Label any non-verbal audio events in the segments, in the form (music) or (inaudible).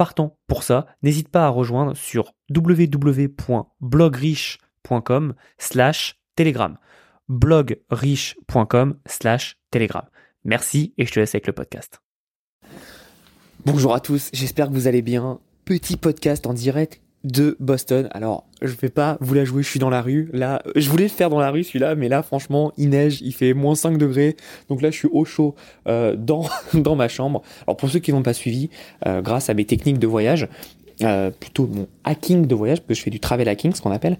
partant pour ça, n'hésite pas à rejoindre sur www.blogriche.com slash telegram. blogriche.com slash telegram. Merci et je te laisse avec le podcast. Bonjour à tous, j'espère que vous allez bien. Petit podcast en direct de Boston. Alors, je vais pas vous la jouer, je suis dans la rue. Là, je voulais le faire dans la rue celui-là, mais là, franchement, il neige, il fait moins 5 degrés. Donc là, je suis au chaud euh, dans, (laughs) dans ma chambre. Alors, pour ceux qui n'ont pas suivi, euh, grâce à mes techniques de voyage, euh, plutôt mon hacking de voyage, parce que je fais du travel hacking, ce qu'on appelle,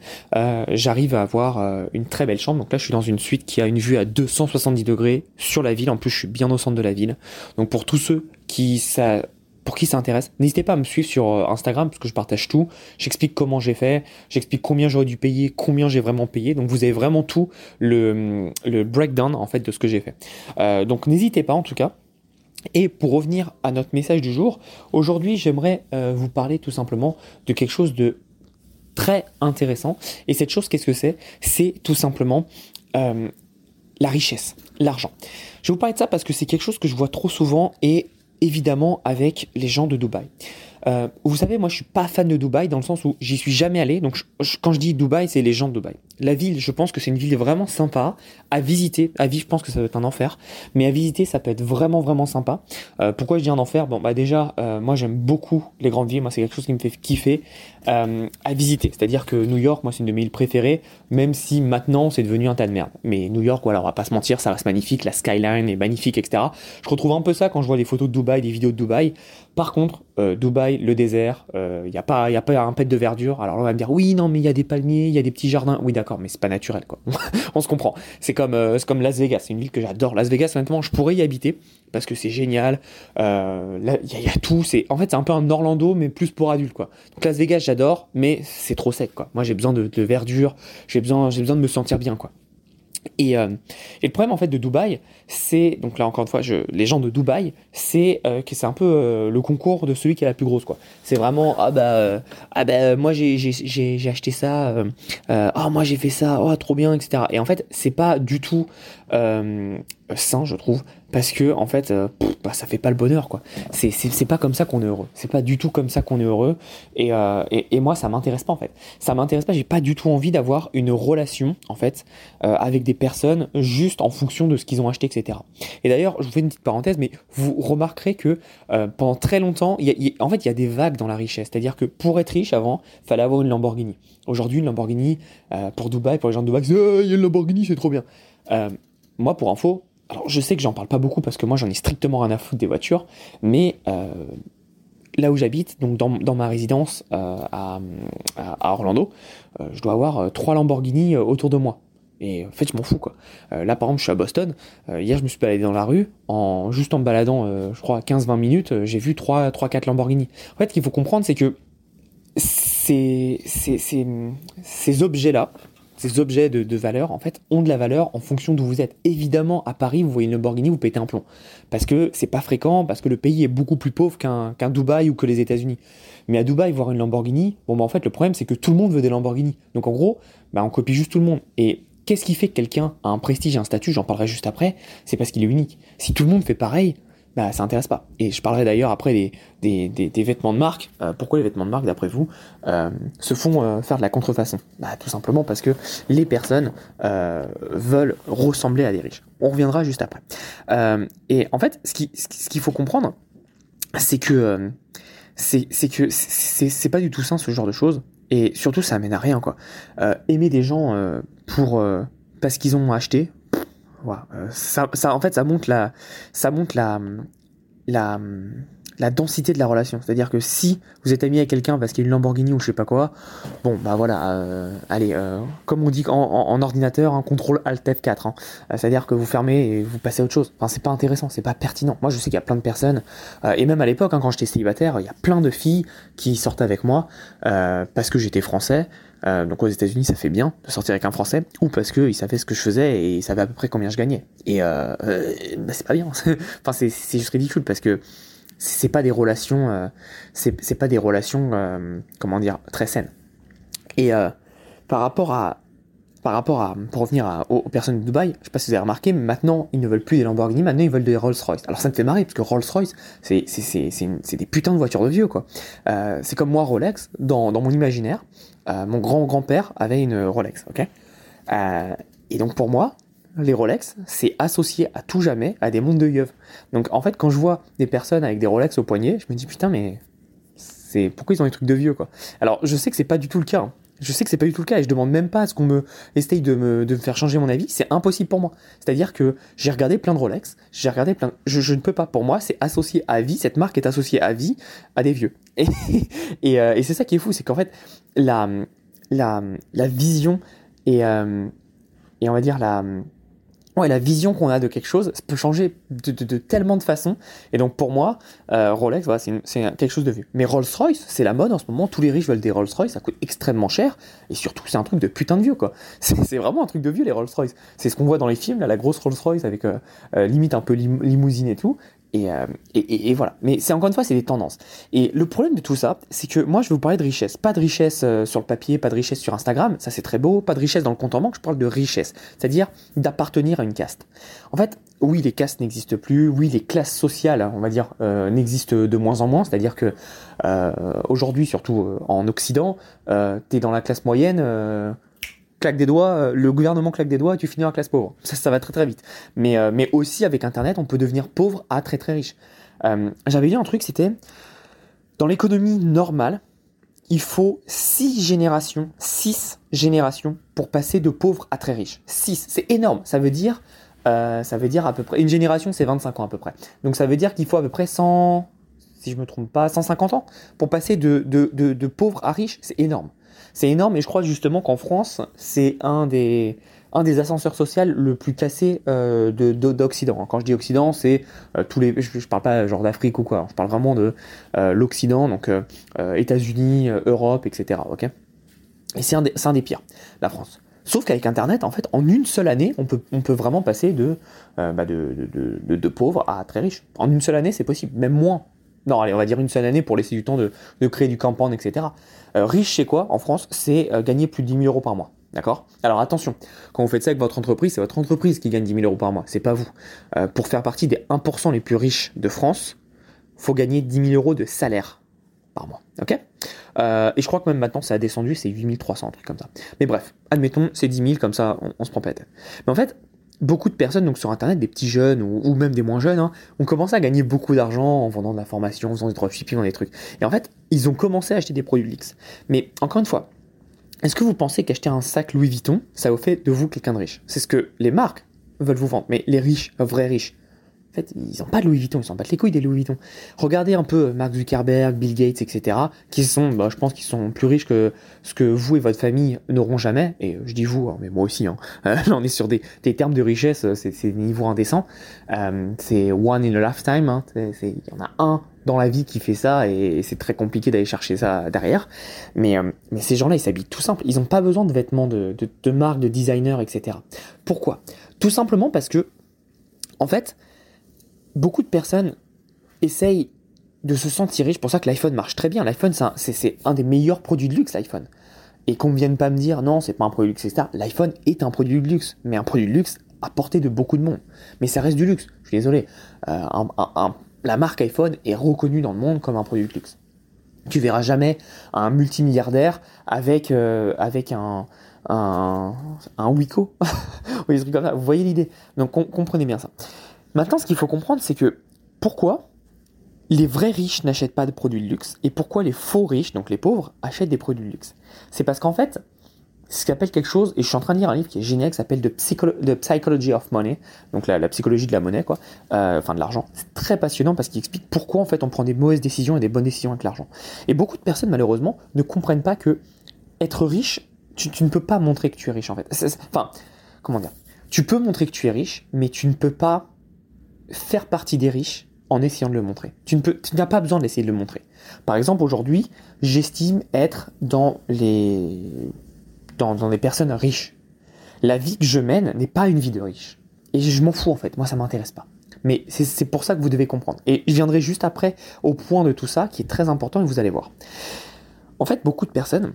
j'arrive à avoir une très belle chambre. Donc là, je suis dans une suite qui a une vue à 270 degrés sur la ville. En plus, je suis bien au centre de la ville. Donc pour tous ceux qui ça pour qui ça intéresse, n'hésitez pas à me suivre sur euh, Instagram parce que je partage tout. J'explique comment j'ai fait, j'explique combien j'aurais dû payer, combien j'ai vraiment payé. Donc vous avez vraiment tout le, breakdown en fait de ce que j'ai fait. Euh, donc n'hésitez pas en tout cas. Et pour revenir à notre message du jour, aujourd'hui j'aimerais euh, vous parler tout simplement de quelque chose de très intéressant. Et cette chose, qu'est-ce que c'est? C'est tout simplement la richesse, l'argent. Je vais vous parler de ça parce que c'est quelque chose que je vois trop souvent et évidemment avec les gens de Dubaï. Euh, vous savez, moi je suis pas fan de Dubaï dans le sens où j'y suis jamais allé. Donc je- quand je dis Dubaï, c'est les gens de Dubaï. La ville, je pense que c'est une ville vraiment sympa à visiter. À vivre, je pense que ça va être un enfer, mais à visiter, ça peut être vraiment vraiment sympa. Euh, pourquoi je dis un enfer? Bon bah déjà, euh, moi j'aime beaucoup les grandes villes. Moi c'est quelque chose qui me fait kiffer euh, à visiter. C'est-à-dire que New York, moi c'est une de mes villes préférées, même si maintenant c'est devenu un tas de merde. Mais New York, voilà, on va pas se mentir, ça reste magnifique. La skyline est magnifique, etc. Je retrouve un peu ça quand je vois des photos de Dubaï, des vidéos de Dubaï. Par contre, euh, Dubaï, le désert, il n'y a, pas, y a pas un pet de verdure. Alors là, on va me dire, oui, non, mais il y a des palmiers, il y a des petits jardins. Oui, d'accord, mais c'est pas naturel, quoi. (laughs) on se comprend. C'est comme, euh, comme Las Vegas, c'est une ville que j'adore. Las Vegas, honnêtement, je pourrais y habiter parce que c'est génial. Euh, là, il y, a- tout. C'est, en fait, c'est un peu un Orlando, mais plus pour adultes, quoi. Donc Las Vegas, j'adore, mais c'est trop sec, quoi. Moi, j'ai besoin de, de verdure, j'ai besoin, besoin de me sentir bien, quoi. Et, euh, et le problème en fait de Dubaï, c'est donc là encore une fois, je, les gens de Dubaï, c'est euh, que c'est un peu euh, le concours de celui qui est la plus grosse quoi. C'est vraiment ah bah ah bah moi j'ai acheté ça, ah moi j'ai fait ça, oh trop bien etc. Et en fait c'est pas du tout sain je trouve parce que en fait euh, pff, bah, ça fait pas le bonheur quoi. C'est c'est c'est pas comme ça qu'on est heureux. C'est pas du tout comme ça qu'on est heureux. Et, euh, et et moi ça m'intéresse pas en fait. Ça m'intéresse pas. J'ai pas du tout envie d'avoir une relation en fait euh, avec des personnes juste en fonction de ce qu'ils ont acheté, etc. Et d'ailleurs, je vous fais une petite parenthèse, mais vous remarquerez que euh, pendant très longtemps, en fait, il y a des vagues dans la richesse. C'est-à-dire que pour être riche avant, fallait avoir une Lamborghini. Aujourd'hui, une Lamborghini pour Dubaï, pour les gens de Dubaï, c'est Ah, il y a une Lamborghini, c'est trop bien. Moi, pour info, alors je sais que j'en parle pas beaucoup parce que moi, j'en ai strictement rien à foutre des voitures, mais euh, là où j'habite, donc dans, ma résidence euh, à, Orlando, euh, je dois avoir trois Lamborghini autour de moi. Et en fait, je m'en fous quoi. Là, par exemple, je suis à Boston. Hier, je me suis baladé dans la rue. En, juste en me baladant, je crois, 15-20 minutes, j'ai vu 3-4 Lamborghini. En fait, ce qu'il faut comprendre, c'est que ces, ces, ces, ces objets-là, ces objets de, valeur, en fait, ont de la valeur en fonction d'où vous êtes. Évidemment, à Paris, vous voyez une Lamborghini, vous pétez un plomb. Parce que c'est pas fréquent, parce que le pays est beaucoup plus pauvre qu'un qu'un Dubaï ou que les États-Unis. Mais à Dubaï, voir une Lamborghini, bon, bah, en fait, le problème, c'est que tout le monde veut des Lamborghini. Donc, en gros, bah, on copie juste tout le monde. Et qu'est-ce qui fait que quelqu'un a un prestige et un statut J'en parlerai juste après. C'est parce qu'il est unique. Si tout le monde fait pareil, bah, ça intéresse pas. Et je parlerai d'ailleurs après des, des, des- vêtements de marque. Euh, pourquoi les vêtements de marque, d'après vous, euh, se font euh, faire de la contrefaçon? Bah, Tout simplement parce que les personnes veulent ressembler à des riches. On reviendra juste après. Et en fait, ce qui- ce qu'il faut comprendre, c'est que c'est c'est pas du tout sain ce genre de choses. Et surtout, ça amène à rien quoi. Aimer des gens pour parce qu'ils ont acheté, voilà, euh, ça, ça en fait ça monte la ça densité de la relation. C'est-à-dire que si vous êtes ami avec quelqu'un parce qu'il a une Lamborghini ou je sais pas quoi, bon bah voilà, euh, allez, euh, comme on dit en, ordinateur, un contrôle Alt F4. hein. C'est-à-dire que vous fermez et vous passez à autre chose. Enfin, c'est pas intéressant, c'est pas pertinent. Moi, je sais qu'il y a plein de personnes, et même à l'époque, hein, quand j'étais célibataire, il y a plein de filles qui sortaient avec moi parce que j'étais français. Euh, donc aux États-Unis, ça fait bien de sortir avec un Français, ou parce qu'ils savaient ce que je faisais et ils savaient à peu près combien je gagnais. Et euh, euh, bah, c'est pas bien. (laughs) enfin, c'est, juste ridicule parce que c'est pas des relations, c'est, pas des relations, comment dire, très saines. Et par rapport à par rapport à, pour revenir aux, personnes de Dubaï, je sais pas si vous avez remarqué, mais maintenant, ils ne veulent plus des Lamborghini, maintenant, ils veulent des Rolls-Royce. Alors, ça me fait marrer, parce que Rolls-Royce, c'est, c'est, c'est, des putains de voitures de vieux, quoi. C'est comme moi, Rolex, dans mon imaginaire, euh, mon grand-grand-père avait une Rolex, ok? Euh, Et donc, pour moi, les Rolex, c'est associé à tout jamais à des mondes de yeux. Donc, en fait, quand je vois des personnes avec des Rolex au poignet, je me dis, putain, mais c'est pourquoi ils ont des trucs de vieux quoi? Alors je sais que c'est pas du tout le cas. hein. Je sais que c'est pas du tout le cas et je demande même pas à ce qu'on me essaye de me, de me faire changer mon avis. C'est impossible pour moi. C'est-à-dire que j'ai regardé plein de Rolex, j'ai regardé plein. Je, ne peux pas. Pour moi, c'est associé à vie. Cette marque est associée à vie à des vieux. Et, (laughs) euh, et c'est ça qui est fou, c'est qu'en fait la la la vision et euh, et on va dire la ouais, la vision qu'on a de quelque chose peut changer de, tellement de façons. Et donc pour moi, euh, Rolex, voilà, c'est quelque chose de vu. Mais Rolls-Royce, c'est la mode en ce moment. Tous les riches veulent des Rolls-Royce, ça coûte extrêmement cher. Et surtout, c'est un truc de putain de vieux, quoi. (laughs) C'est vraiment un truc de vieux, les Rolls-Royce. C'est ce qu'on voit dans les films, la grosse Rolls-Royce avec euh, euh, limite un peu lim- limousine et tout. Et, euh, et, et- et voilà. Mais c'est encore une fois, c'est des tendances. Et le problème de tout ça, c'est que moi, je vais vous parler de richesse. Pas de richesse euh, sur le papier, pas de richesse sur Instagram, ça c'est très beau. Pas de richesse dans le compte en banque, je parle de richesse. C'est-à-dire d'appartenir à une caste. En fait, oui, les castes n'existent plus. Oui, les classes sociales, on va dire, euh, n'existent de moins en moins. C'est-à-dire que euh, aujourd'hui, surtout euh, en Occident, euh, t'es dans la classe moyenne. Claque des doigts, euh, le gouvernement claque des doigts et tu finis en classe pauvre. Ça, ça va très très vite. Mais, euh, mais aussi avec Internet, on peut devenir pauvre à très très riche. Euh, J'avais lu un truc, c'était dans l'économie normale, il faut six générations, six générations pour passer de pauvre à très riche. Six, c'est énorme. Ça veut dire, ça veut dire à peu près une génération, c'est 25 ans à peu près. Donc ça veut dire qu'il faut à peu près 100, si je me trompe pas, 150 ans pour passer de, de, de, de pauvre à riche. C'est énorme. C'est énorme et je crois justement qu'en France, c'est un des, ascenseurs sociaux le plus cassé euh, de- de- d'Occident. Quand je dis Occident, c'est euh, tous les. Je, je parle pas genre d'Afrique ou quoi. Je parle vraiment de euh, l'Occident, donc États-Unis, Europe, etc. Et c'est un, des- pires, la France. Sauf qu'avec Internet, en fait, en une seule année, on peut, vraiment passer de, bah, de- de pauvre à très riche. En une seule année, c'est possible, même moins. Non, allez, on va dire une seule année pour laisser du temps de, de créer du campagne, etc. Euh, riche, c'est quoi en France C'est euh, gagner plus de 10 000 euros par mois. D'accord? Alors attention, quand vous faites ça avec votre entreprise, c'est votre entreprise qui gagne 10 000 euros par mois, c'est pas vous. Euh, pour faire partie des 1% les plus riches de France, faut gagner 10 000 euros de salaire par mois. Ok? Et je crois que même maintenant, ça a descendu, c'est 8 300, un truc comme ça. Mais bref, admettons, c'est 10 000, comme ça, on, on se prend pas la tête. Mais en fait, beaucoup de personnes donc sur Internet, des petits jeunes ou, même des moins jeunes, hein, ont commencé à gagner beaucoup d'argent en vendant de la formation, en faisant des dropshipping, en des trucs. Et en fait, ils ont commencé à acheter des produits luxe. Mais encore une fois, est-ce que vous pensez qu'acheter un sac Louis Vuitton, ça vous fait de vous quelqu'un de riche? C'est ce que les marques veulent vous vendre. Mais les riches, vrais riches, en fait, ils n'ont pas de Louis Vuitton, ils s'en battent les couilles des Louis Vuitton. Regardez un peu Mark Zuckerberg, Bill Gates, etc., qui sont, bah, je pense qu'ils sont plus riches que ce que vous et votre famille n'auront jamais. Et euh, je dis vous, hein, mais moi aussi. Hein. (laughs) Euh, là, on est sur des, des termes de richesse, euh, c'est des niveaux indécents. Euh, c'est one in a lifetime. hein. Il y en a un dans la vie qui fait ça et, c'est très compliqué d'aller chercher ça derrière. Mais, euh, mais ces gens-là, ils s'habillent tout simple. Ils n'ont pas besoin de vêtements de, de, de marque, de designer, etc. Pourquoi? Tout simplement parce que, en fait, beaucoup de personnes essayent de se sentir riches. C'est pour ça que l'iPhone marche très bien. L'iPhone, c'est un, des meilleurs produits de luxe, l'iPhone. Et qu'on ne vienne pas me dire non, c'est pas un produit de luxe, etc. L'iPhone est un produit de luxe, mais un produit de luxe à portée de beaucoup de monde. Mais ça reste du luxe. Je suis désolé. Euh, la marque iPhone est reconnue dans le monde comme un produit de luxe. Tu verras jamais un multimilliardaire avec, euh, avec un, un, (laughs) ça? Vous voyez l'idée? Donc com- comprenez bien ça. Maintenant, ce qu'il faut comprendre, c'est que pourquoi les vrais riches n'achètent pas de produits de luxe et pourquoi les faux riches, donc les pauvres, achètent des produits de luxe? C'est parce qu'en fait, ce qu'on appelle quelque chose, et je suis en train de lire un livre qui est génial, qui s'appelle The, Psycholo- The Psychology of Money, donc la, psychologie de la monnaie, quoi, euh, enfin de l'argent. C'est très passionnant parce qu'il explique pourquoi en fait on prend des mauvaises décisions et des bonnes décisions avec l'argent. Et beaucoup de personnes, malheureusement, ne comprennent pas que être riche, tu, ne peux pas montrer que tu es riche en fait. Enfin, comment dire? Tu peux montrer que tu es riche, mais tu ne peux pas faire partie des riches en essayant de le montrer. Tu n'as pas besoin d'essayer de le montrer. Par exemple, aujourd'hui, j'estime être dans les dans, dans personnes riches. La vie que je mène n'est pas une vie de riche. Et je m'en fous en fait, moi ça m'intéresse pas. Mais c'est pour ça que vous devez comprendre. Et je viendrai juste après au point de tout ça qui est très important et vous allez voir. En fait, beaucoup de personnes,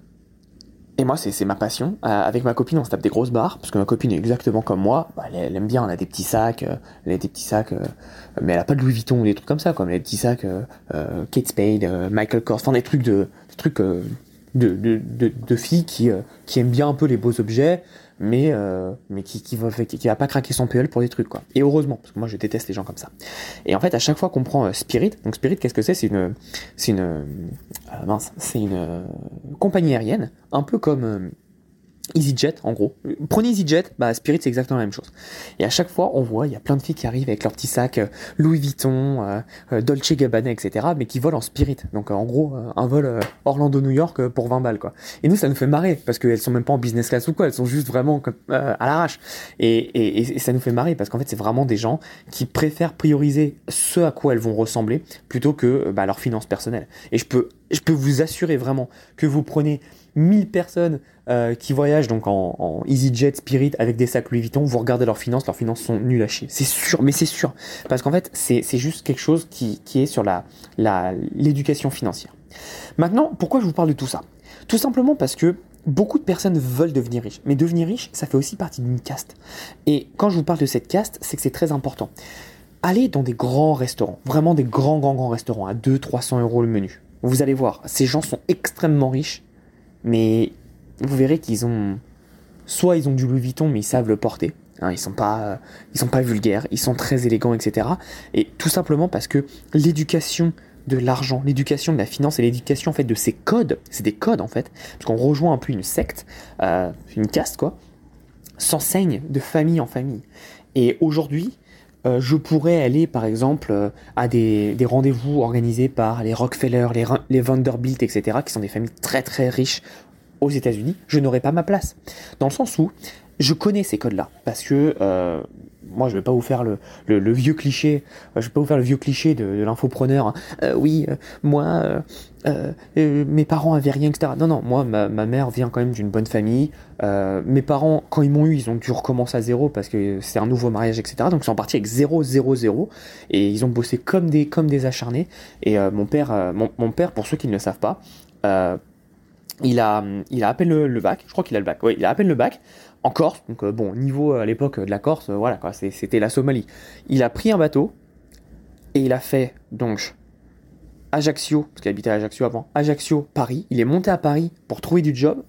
et moi c'est ma passion, euh, avec ma copine on se tape des grosses barres, parce que ma copine est exactement comme moi, bah, elle, aime bien, elle a des petits sacs, euh, elle a des petits sacs, euh, mais elle a pas de Louis Vuitton ou des trucs comme ça, comme des petits sacs Kate Spade, Michael Kors, enfin des trucs de, trucs de, de, filles qui, qui aiment bien un peu les beaux objets, mais, euh, mais qui, qui, va, qui, va pas craquer son PL pour des trucs, quoi. Et heureusement, parce que moi je déteste les gens comme ça. Et en fait, à chaque fois qu'on prend euh, Spirit, donc Spirit, qu'est-ce que c'est? C'est une, c'est une, euh, mince, c'est une compagnie aérienne, un peu comme EasyJet, en gros. Prenez EasyJet, bah Spirit c'est exactement la même chose. Et à chaque fois, on voit, il y a plein de filles qui arrivent avec leurs petits sacs euh, Louis Vuitton, euh, euh, Dolce Gabbana, etc., mais qui volent en Spirit. Donc en gros, un vol Orlando-New York pour 20 balles, quoi. Et nous, ça nous fait marrer, parce qu'elles sont même pas en business class ou quoi, elles sont juste vraiment à l'arrache. Et, et, ça nous fait marrer, parce qu'en fait, c'est vraiment des gens qui préfèrent prioriser ce à quoi elles vont ressembler, plutôt que bah, leur finance personnelle. Et je peux, je peux vous assurer vraiment que vous prenez 1000 personnes euh, qui voyagent donc en, EasyJet, Spirit avec des sacs Louis Vuitton, vous regardez leurs finances, leurs finances sont nulles à chier. C'est sûr, mais c'est sûr. Parce qu'en fait, c'est juste quelque chose qui, qui est sur l'éducation la, financière. Maintenant, pourquoi je vous parle de tout ça? Tout simplement parce que beaucoup de personnes veulent devenir riches. Mais devenir riche, ça fait aussi partie d'une caste. Et quand je vous parle de cette caste, c'est que c'est très important. Allez dans des grands restaurants, vraiment des grands, grands, grands restaurants à 200-300 euros le menu. Vous allez voir, ces gens sont extrêmement riches mais vous verrez qu'ils ont. Soit ils ont du Louis Vuitton, mais ils savent le porter. Hein, ils sont pas, ils sont pas vulgaires, ils sont très élégants, etc. Et tout simplement parce que l'éducation de l'argent, l'éducation de la finance et l'éducation en fait de ces codes, c'est des codes en fait, parce qu'on rejoint un peu une secte, euh, une caste quoi, s'enseigne de famille en famille. Et aujourd'hui, euh, je pourrais aller par exemple euh, à des, rendez-vous organisés par les Rockefeller, les, les Vanderbilt, etc., qui sont des familles très très riches aux États-Unis, je n'aurais pas ma place. Dans le sens où je connais ces codes-là, parce que euh, moi je vais pas vous faire le, vieux cliché, je vais pas vous faire le vieux cliché de, l'infopreneur. Hein. oui, moi euh, euh, mes parents avaient rien, etc. Non, non, moi, ma, mère vient quand même d'une bonne famille. Euh, mes parents, quand ils m'ont eu, ils ont dû recommencer à zéro parce que c'est un nouveau mariage, etc. Donc ils sont partis avec 0, 0, 0. Et ils ont bossé comme des, comme des acharnés. Et mon, père, mon, père, pour ceux qui ne le savent pas, il, a, il a à peine le, bac. Je crois qu'il a le bac. Oui, il a à peine le bac en Corse. Donc bon, niveau à l'époque de la Corse, voilà quoi, c'était la Somalie. Il a pris un bateau et il a fait donc Ajaccio, parce qu'il habitait à Ajaccio avant, Ajaccio, Paris. Il est monté à Paris pour trouver du job.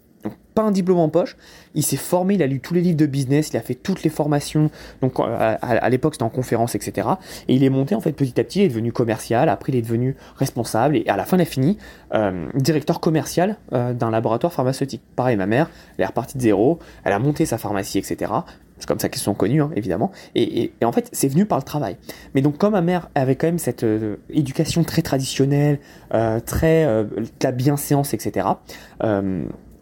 Pas un diplôme en poche. Il s'est formé, il a lu tous les livres de business, il a fait toutes les formations. Donc, à, l'époque, c'était en conférence, etc. Et il est monté, en fait, petit à petit, il est devenu commercial. Après, il est devenu responsable. Et à la fin, il a fini euh, directeur commercial euh, d'un laboratoire pharmaceutique. Pareil, ma mère, elle est repartie de zéro. Elle a monté sa pharmacie, etc. C'est comme ça qu'ils sont connus, hein, évidemment. Et, en fait, c'est venu par le travail. Mais donc, comme ma mère avait quand même cette euh, éducation très traditionnelle, euh, très euh, la bienséance, etc.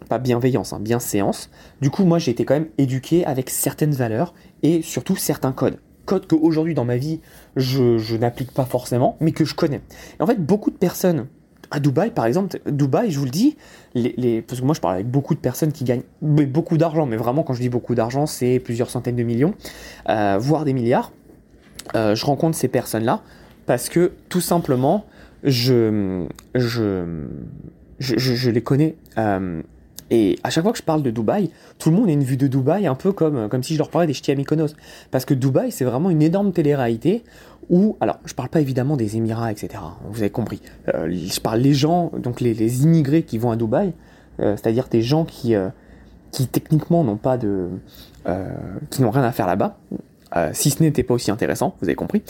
pas bienveillance, hein, bienséance. Du coup, moi, j'ai été quand même éduqué avec certaines valeurs et surtout certains codes. Codes qu'aujourd'hui, dans ma vie, je, n'applique pas forcément, mais que je connais. En fait, beaucoup de personnes à Dubaï, par exemple, Dubaï, je vous le dis, parce que moi je parle avec beaucoup de personnes qui gagnent beaucoup d'argent, mais vraiment quand je dis beaucoup d'argent, c'est plusieurs centaines de millions, euh, voire des milliards. Euh, je rencontre ces personnes-là parce que tout simplement, je, je, je, les connais. Euh, et à chaque fois que je parle de Dubaï, tout le monde a une vue de Dubaï un peu comme, comme si je leur parlais des ch'tis à Mykonos. Parce que Dubaï, c'est vraiment une énorme télé-réalité où, alors, je parle pas évidemment des Émirats, etc. Vous avez compris. Euh, je parle les gens, donc les, immigrés qui vont à Dubaï, euh, c'est-à-dire des gens qui, euh, qui techniquement n'ont pas de, qui n'ont rien à faire là-bas, si ce n'était pas aussi intéressant, vous avez compris.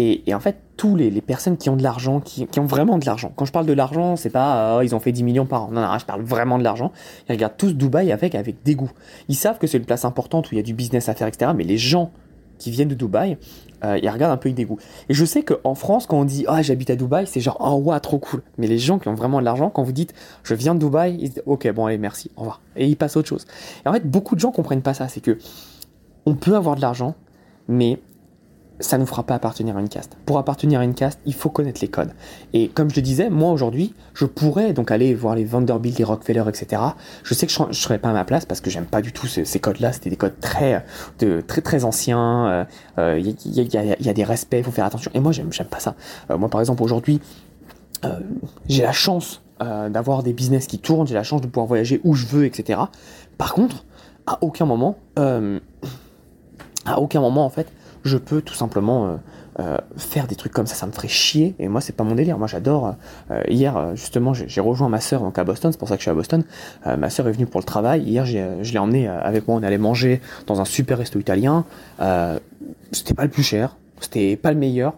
Et, en fait, tous les, personnes qui ont de l'argent, qui, ont vraiment de l'argent. Quand je parle de l'argent, c'est pas ils ont fait 10 millions par an. Non, non, je parle vraiment de l'argent. Ils regardent tous Dubaï avec, avec dégoût. Ils savent que c'est une place importante où il y a du business à faire, etc. Mais les gens qui viennent de Dubaï, euh, ils regardent un peu avec dégoût. Et je sais qu'en France, quand on dit ah j'habite à Dubaï, c'est genre oh ouais trop cool. Mais les gens qui ont vraiment de l'argent, quand vous dites je viens de Dubaï, ils disent ok bon allez merci au revoir et ils passent à autre chose. Et en fait beaucoup de gens comprennent pas ça, c'est que on peut avoir de l'argent, mais ça ne fera pas appartenir à une caste. Pour appartenir à une caste, il faut connaître les codes. Et comme je le disais, moi aujourd'hui, je pourrais donc aller voir les Vanderbilt, les Rockefeller, etc. Je sais que je ne serais pas à ma place parce que j'aime pas du tout ces, codes-là. C'était des codes très, très, très anciens. Il y, a, des respects, il faut faire attention. Et moi, j'aime, pas ça. Euh, moi, par exemple, aujourd'hui, euh, j'ai la chance euh, d'avoir des business qui tournent, j'ai la chance de pouvoir voyager où je veux, etc. Par contre, à aucun moment, à aucun moment, en fait, je peux tout simplement faire des trucs comme ça, ça me ferait chier. Et moi, c'est pas mon délire. Moi, j'adore. hier, justement, j'ai rejoint ma soeur donc à Boston. C'est pour ça que je suis à Boston. ma soeur est venue pour le travail. Hier, je l'ai emmenée avec moi. On allait manger dans un super resto italien. c'était pas le plus cher. C'était pas le meilleur.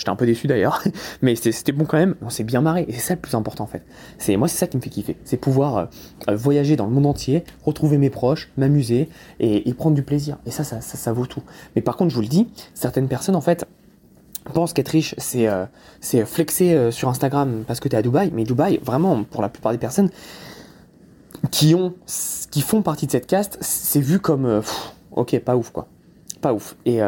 J'étais un peu déçu d'ailleurs, (laughs) mais c'était bon quand même. On s'est bien marré et c'est ça le plus important en fait. C'est moi c'est ça qui me fait kiffer, c'est pouvoir euh, voyager dans le monde entier, retrouver mes proches, m'amuser et, prendre du plaisir. Et ça ça, ça vaut tout. Mais par contre, je vous le dis, certaines personnes en fait pensent qu'être riche, c'est euh, flexer euh, sur Instagram parce que tu es à Dubaï. Mais Dubaï, vraiment, pour la plupart des personnes qui ont, qui font partie de cette caste, c'est vu comme, ok, pas ouf quoi, pas ouf. Et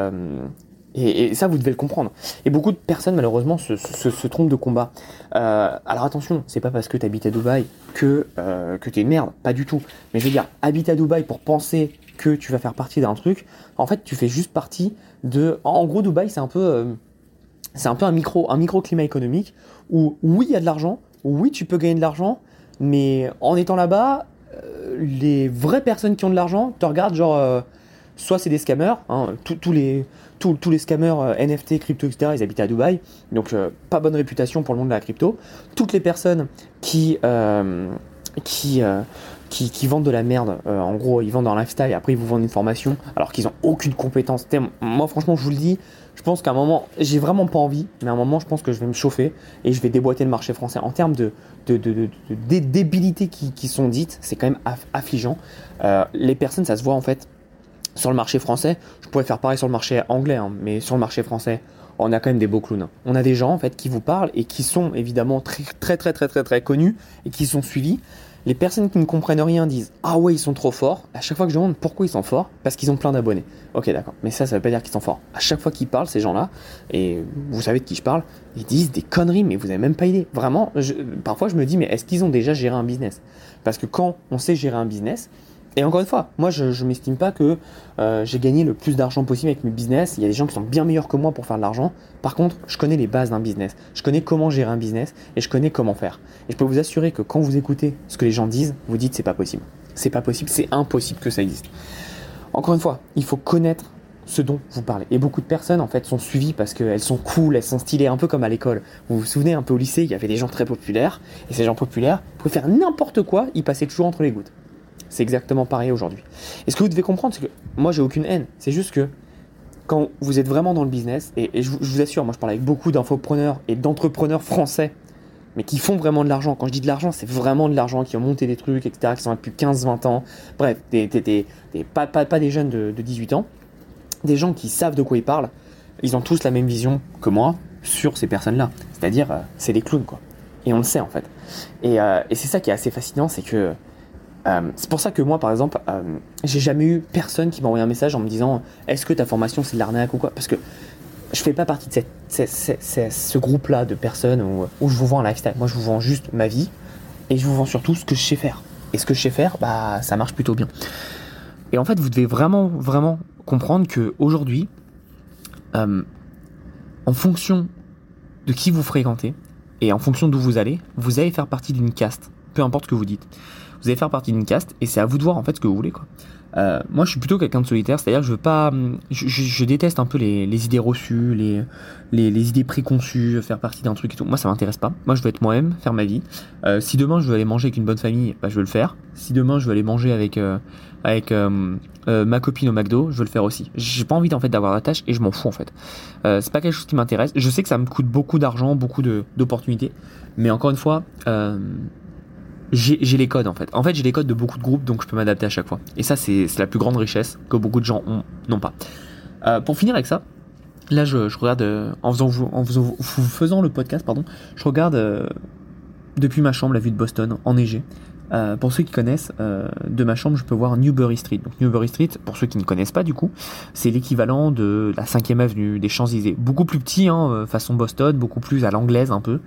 et, ça, vous devez le comprendre. Et beaucoup de personnes, malheureusement, se, trompent de combat. Euh, alors attention, c'est pas parce que tu à Dubaï que, euh, que tu es une merde, pas du tout. Mais je veux dire, habiter à Dubaï pour penser que tu vas faire partie d'un truc, en fait, tu fais juste partie de. En gros, Dubaï, c'est un peu. Euh, un peu un micro, un microclimat économique où, oui, il y a de l'argent, oui, tu peux gagner de l'argent, mais en étant là-bas, les vraies personnes qui ont de l'argent te regardent genre soit c'est des scammers, hein, tous les, scammers euh, NFT, crypto, etc., ils habitent à Dubaï, donc euh, pas bonne réputation pour le monde de la crypto. Toutes les personnes qui, euh, qui, qui, vendent de la merde, en gros, ils vendent un lifestyle, après ils vous vendent une formation, alors qu'ils n'ont aucune compétence. Moi, franchement, je vous le dis, je pense qu'à un moment, j'ai vraiment pas envie, mais à un moment, je pense que je vais me chauffer et je vais déboîter le marché français. En termes de, de, qui, sont dites, c'est quand même affligeant. les personnes, ça se voit en fait sur le marché français, je pourrais faire pareil sur le marché anglais, hein, mais sur le marché français, on a quand même des beaux clowns. On a des gens en fait qui vous parlent et qui sont évidemment très très très très très très connus et qui sont suivis. Les personnes qui ne comprennent rien disent Ah ouais, ils sont trop forts. À chaque fois que je demande pourquoi ils sont forts, parce qu'ils ont plein d'abonnés. Ok, d'accord. Mais ça, ça veut pas dire qu'ils sont forts. À chaque fois qu'ils parlent, ces gens-là, et vous savez de qui je parle, ils disent des conneries, mais vous avez même pas idée. Vraiment, parfois je me dis Mais est-ce qu'ils ont déjà géré un business? Parce que quand on sait gérer un business, et encore une fois, moi je ne m'estime pas que euh, j'ai gagné le plus d'argent possible avec mes business. Il y a des gens qui sont bien meilleurs que moi pour faire de l'argent. Par contre, je connais les bases d'un business. Je connais comment gérer un business et je connais comment faire. Et je peux vous assurer que quand vous écoutez ce que les gens disent, vous dites c'est pas possible. C'est pas possible, c'est impossible que ça existe. Encore une fois, il faut connaître ce dont vous parlez. Et beaucoup de personnes en fait sont suivies parce qu'elles sont cool, elles sont stylées, un peu comme à l'école. Vous vous souvenez un peu au lycée, il y avait des gens très populaires, et ces gens populaires pouvaient faire n'importe quoi, ils passaient toujours entre les gouttes. C'est exactement pareil aujourd'hui. Et ce que vous devez comprendre, c'est que moi, j'ai aucune haine. C'est juste que quand vous êtes vraiment dans le business, et, je, vous assure, moi, je parle avec beaucoup d'infopreneurs et d'entrepreneurs français, mais qui font vraiment de l'argent. Quand je dis de l'argent, c'est vraiment de l'argent, qui ont monté des trucs, etc., qui sont là depuis 15-20 ans. Bref, des, des, pas, des jeunes de, 18 ans, des gens qui savent de quoi ils parlent. Ils ont tous la même vision que moi sur ces personnes-là. C'est-à-dire, euh, c'est des clowns, quoi. Et on le sait, en fait. Et, euh, et c'est ça qui est assez fascinant, c'est que euh, c'est pour ça que moi, par exemple, euh, j'ai jamais eu personne qui m'a envoyé un message en me disant est-ce que ta formation c'est de l'arnaque ou quoi? Parce que je fais pas partie de ce groupe-là de personnes où, où, je vous vends un lifestyle. Moi, je vous vends juste ma vie et je vous vends surtout ce que je sais faire. Et ce que je sais faire, bah, ça marche plutôt bien. Et en fait, vous devez vraiment, vraiment comprendre que aujourd'hui, euh, en fonction de qui vous fréquentez et en fonction d'où vous allez, vous allez faire partie d'une caste, peu importe ce que vous dites vous allez faire partie d'une caste et c'est à vous de voir en fait ce que vous voulez quoi. Euh, moi, je suis plutôt quelqu'un de solitaire, c'est-à-dire je veux pas, je, déteste un peu les, idées reçues, les, les, idées préconçues, faire partie d'un truc et tout. Moi, ça m'intéresse pas. Moi, je veux être moi-même, faire ma vie. Euh, si demain je veux aller manger avec une bonne famille, bah, je veux le faire. Si demain je veux aller manger avec euh, avec ma copine au McDo, je veux le faire aussi. J'ai pas envie en fait d'avoir la tâche et je m'en fous en fait. c'est pas quelque chose qui m'intéresse. Je sais que ça me coûte beaucoup d'argent, beaucoup d'opportunités, mais encore une fois j'ai les codes en fait. En fait, j'ai les codes de beaucoup de groupes, donc je peux m'adapter à chaque fois. Et ça, c'est la plus grande richesse que beaucoup de gens n'ont pas. Euh, pour finir avec ça, là, je, regarde euh, en faisant vous, en faisant, le podcast, pardon, je regarde euh, depuis ma chambre la vue de Boston enneigée. Euh, pour ceux qui connaissent, euh, de ma chambre, je peux voir Newbury Street. Donc Newbury Street, pour ceux qui ne connaissent pas du coup, c'est l'équivalent de la 5 avenue des Champs-Élysées. Beaucoup plus petit, hein, euh, façon Boston, beaucoup plus à l'anglaise un peu.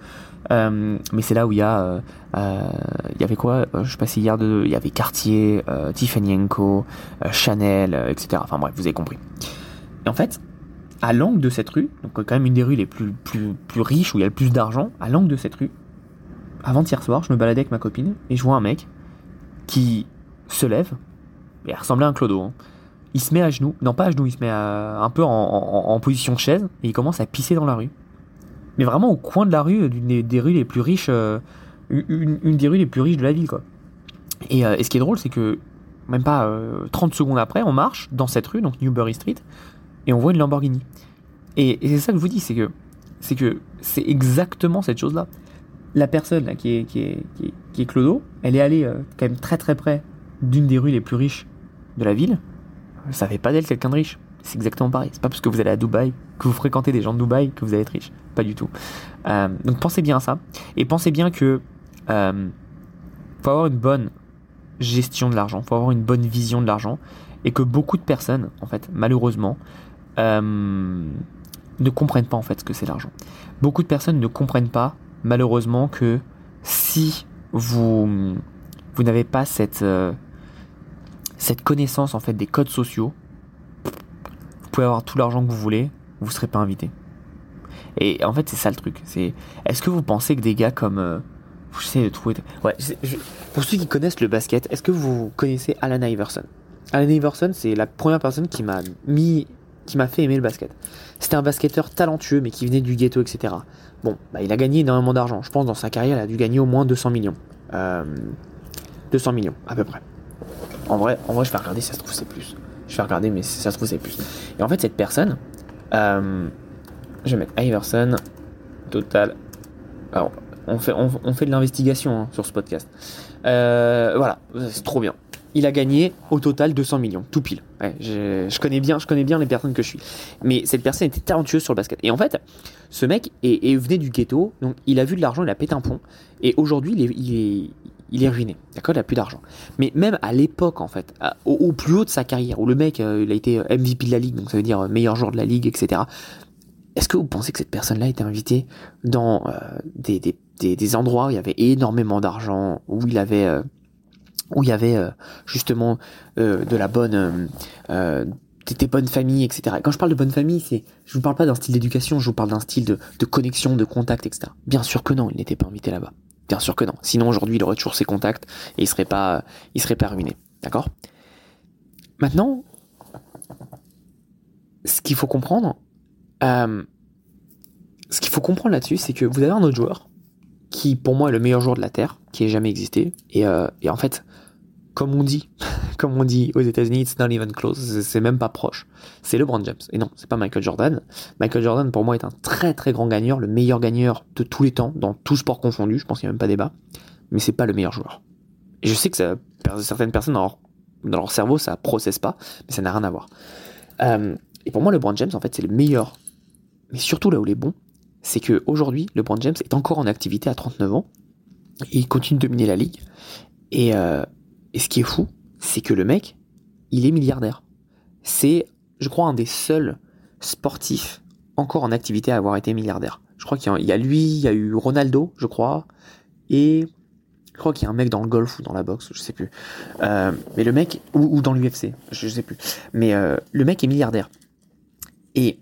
mais c'est là où il y a, il y avait quoi Je suis passé hier de, il y avait Cartier, Tiffany Co, Chanel, etc. Enfin bref, vous avez compris. Et en fait, à l'angle de cette rue, donc quand même une des rues les plus, plus, plus riches où il y a le plus d'argent, à l'angle de cette rue, avant-hier soir, je me baladais avec ma copine et je vois un mec qui se lève, il ressemblait à un clodo. Hein. Il se met à genoux, non pas à genoux, il se met un peu en, position chaise et il commence à pisser dans la rue. Mais vraiment au coin de la rue, d'une des, rues les plus riches, euh, une, des rues les plus riches de la ville, quoi. Et, euh, ce qui est drôle, c'est que même pas 30 euh, secondes après, on marche dans cette rue, donc Newbury Street, et on voit une Lamborghini. Et, et c'est ça que je vous dis, c'est que c'est que c'est exactement cette chose-là la personne qui, est, qui, Clodo, elle est allée euh, quand même très très près d'une des rues les plus riches de la ville. Ça fait pas d'elle quelqu'un de riche. C'est exactement pareil. C'est pas parce que vous allez à Dubaï, que vous fréquentez des gens de Dubaï, que vous allez être riche. Pas du tout. Euh, donc pensez bien à ça. Et pensez bien que euh, faut avoir une bonne gestion de l'argent, faut avoir une bonne vision de l'argent. Et que beaucoup de personnes, en fait, malheureusement, euh, ne comprennent pas en fait ce que c'est l'argent. Beaucoup de personnes ne comprennent pas malheureusement que si vous, vous n'avez pas cette, euh, cette connaissance en fait des codes sociaux, vous pouvez avoir tout l'argent que vous voulez, vous ne serez pas invité. Et en fait, c'est ça le truc. C'est, est-ce que vous pensez que des gars comme, euh, je sais de trouver, ouais, pour ceux qui connaissent le basket, est-ce que vous connaissez Alan Iverson? Alan Iverson, c'est la première personne qui m'a mis, qui m'a fait aimer le basket. C'était un basketteur talentueux, mais qui venait du ghetto, etc. Bon, bah, il a gagné énormément d'argent. Je pense dans sa carrière, il a dû gagner au moins 200 millions. 200 euh, millions, à peu près. En vrai, en vrai, je vais regarder ça se trouve c'est plus. Je vais regarder, mais ça se trouve c'est plus. Et en fait, cette personne, euh, je vais mettre Iverson, total. Alors, on fait, on, fait de l'investigation hein, sur ce podcast. Euh, voilà, c'est trop bien il a gagné au total 200 millions, tout pile. je, connais bien, je connais bien les personnes que je suis. Mais cette personne était talentueuse sur le basket. Et en fait, ce mec est, venait du ghetto, donc il a vu de l'argent, il a pété un pont. Et aujourd'hui, il est, ruiné. D'accord? Il a plus d'argent. Mais même à l'époque, en fait, au, plus haut de sa carrière, où le mec, euh, il a été MVP de la ligue, donc ça veut dire meilleur joueur de la ligue, etc. Est-ce que vous pensez que cette personne-là était invitée dans euh, des, endroits où il y avait énormément d'argent, où il avait euh, où il y avait euh, justement euh, de la bonne euh, des bonnes familles, etc. quand je parle de bonne famille, c'est, je vous parle pas d'un style d'éducation, je vous parle d'un style de, connexion, de contact, etc. Bien sûr que non, il n'était pas invité là-bas. Bien sûr que non. Sinon aujourd'hui, il aurait toujours ses contacts et il serait pas, il serait pas ruiné. D'accord? Maintenant, ce qu'il faut comprendre, euh, ce qu'il faut comprendre là-dessus, c'est que vous avez un autre joueur qui, pour moi, est le meilleur joueur de la terre, qui ait jamais existé, et, euh, et en fait, comme on dit, (laughs) comme on dit aux États-Unis, it's not even close, c'est même pas proche. C'est LeBron James. Et non, c'est pas Michael Jordan. Michael Jordan, pour moi, est un très très grand gagneur, le meilleur gagneur de tous les temps, dans tout sport confondu. Je pense qu'il n'y a même pas débat. Mais c'est pas le meilleur joueur. Et je sais que ça, certaines personnes dans leur, cerveau, ça processe pas, mais ça n'a rien à voir. Euh, et pour moi, LeBron James, en fait, c'est le meilleur. Mais surtout là où il est bon, c'est que aujourd'hui, LeBron James est encore en activité à 39 ans. Il continue de dominer la ligue. Et, euh, et ce qui est fou, c'est que le mec, il est milliardaire. C'est, je crois, un des seuls sportifs encore en activité à avoir été milliardaire. Je crois qu'il y, a lui, il y a eu Ronaldo, je crois, et je crois qu'il y a un mec dans le golf ou dans la boxe, je sais plus. Euh, mais le mec, ou, dans l'UFC, je, sais plus. Mais euh, le mec est milliardaire. Et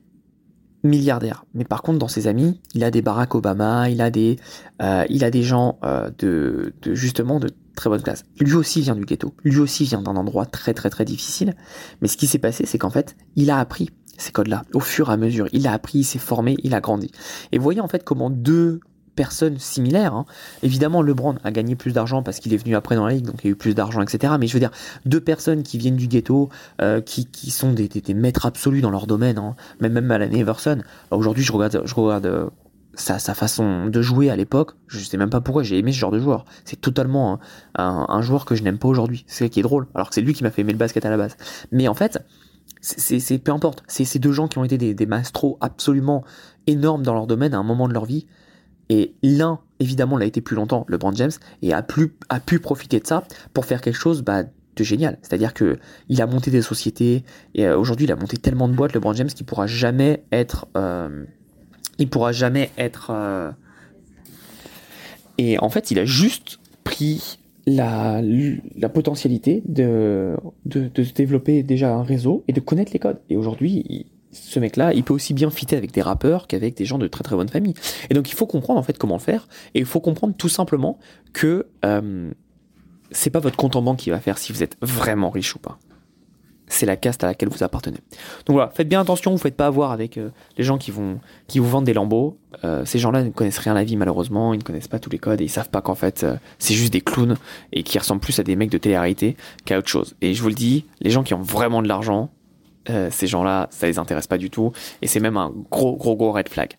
milliardaire. Mais par contre, dans ses amis, il a des Barack Obama, il a des, euh, il a des gens de, de justement de très bonne classe. Lui aussi vient du ghetto, lui aussi vient d'un endroit très très très difficile, mais ce qui s'est passé, c'est qu'en fait, il a appris ces codes-là au fur et à mesure. Il a appris, il s'est formé, il a grandi. Et voyez en fait comment deux personnes similaires, hein, évidemment LeBron a gagné plus d'argent parce qu'il est venu après dans la ligue, donc il y a eu plus d'argent, etc. Mais je veux dire, deux personnes qui viennent du ghetto, euh, qui, sont des, maîtres absolus dans leur domaine, hein, même même Alan Everson. Aujourd'hui, je regarde, je regarde euh, sa, façon de jouer à l'époque, je sais même pas pourquoi j'ai aimé ce genre de joueur. C'est totalement un, joueur que je n'aime pas aujourd'hui. C'est qui est drôle, alors que c'est lui qui m'a fait aimer le basket à la base. Mais en fait, c'est peu importe. C'est ces deux gens qui ont été des, des maestros absolument énormes dans leur domaine à un moment de leur vie. Et l'un, évidemment, l'a été plus longtemps, le Brand James, et a, pu profiter de ça pour faire quelque chose bah, de génial. C'est-à-dire que il a monté des sociétés, et euh, aujourd'hui, il a monté tellement de boîtes, le Brand James, qu'il pourra jamais être... Euh, il pourra jamais être... Euh, et en fait, il a juste pris la, potentialité de, de, de, se développer déjà un réseau et de connaître les codes. Et aujourd'hui, ce mec-là, il peut aussi bien fitter avec des rappeurs qu'avec des gens de très très bonne famille. Et donc il faut comprendre en fait comment le faire. Et il faut comprendre tout simplement que euh, c'est pas votre compte en banque qui va faire si vous êtes vraiment riche ou pas c'est la caste à laquelle vous appartenez. Donc voilà, faites bien attention, vous ne faites pas avoir avec euh, les gens qui, vous vendent des lambeaux. Euh, ces gens-là ne connaissent rien à la vie malheureusement, ils ne connaissent pas tous les codes et ils savent pas qu'en fait c'est juste des clowns et qui ressemblent plus à des mecs de télé-réalité qu'à autre chose. Et je vous le dis, les gens qui ont vraiment de l'argent, ces gens-là, ça les intéresse pas du tout et c'est même un gros gros gros red flag.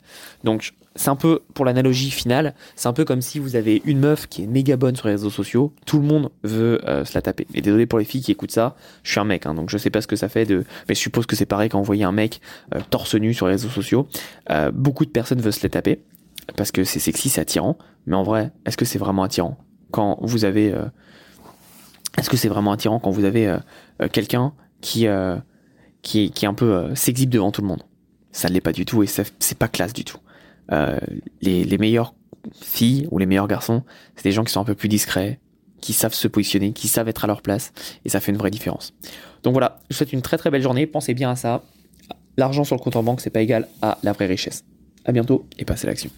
Donc c'est un peu, pour l'analogie finale, c'est un peu comme si vous avez une meuf qui est méga bonne sur les réseaux sociaux, tout le monde veut euh, se la taper. Et désolé pour les filles qui écoutent ça, je suis un mec, hein, donc je sais pas ce que ça fait de... Mais je suppose que c'est pareil quand vous voyez un mec euh, torse nu sur les réseaux sociaux. Euh, beaucoup de personnes veulent se la taper, parce que c'est sexy, c'est attirant. Mais en vrai, est-ce que c'est vraiment attirant quand vous avez... est-ce que c'est vraiment attirant quand vous avez quelqu'un qui, qui, qui est un peu s'exhibe devant tout le monde Ça ne l'est pas du tout et c'est pas classe du tout. Euh, les, les meilleures filles ou les meilleurs garçons, c'est des gens qui sont un peu plus discrets, qui savent se positionner, qui savent être à leur place, et ça fait une vraie différence. Donc voilà, je vous souhaite une très très belle journée, pensez bien à ça. L'argent sur le compte en banque, c'est pas égal à la vraie richesse. À bientôt et passez l'action.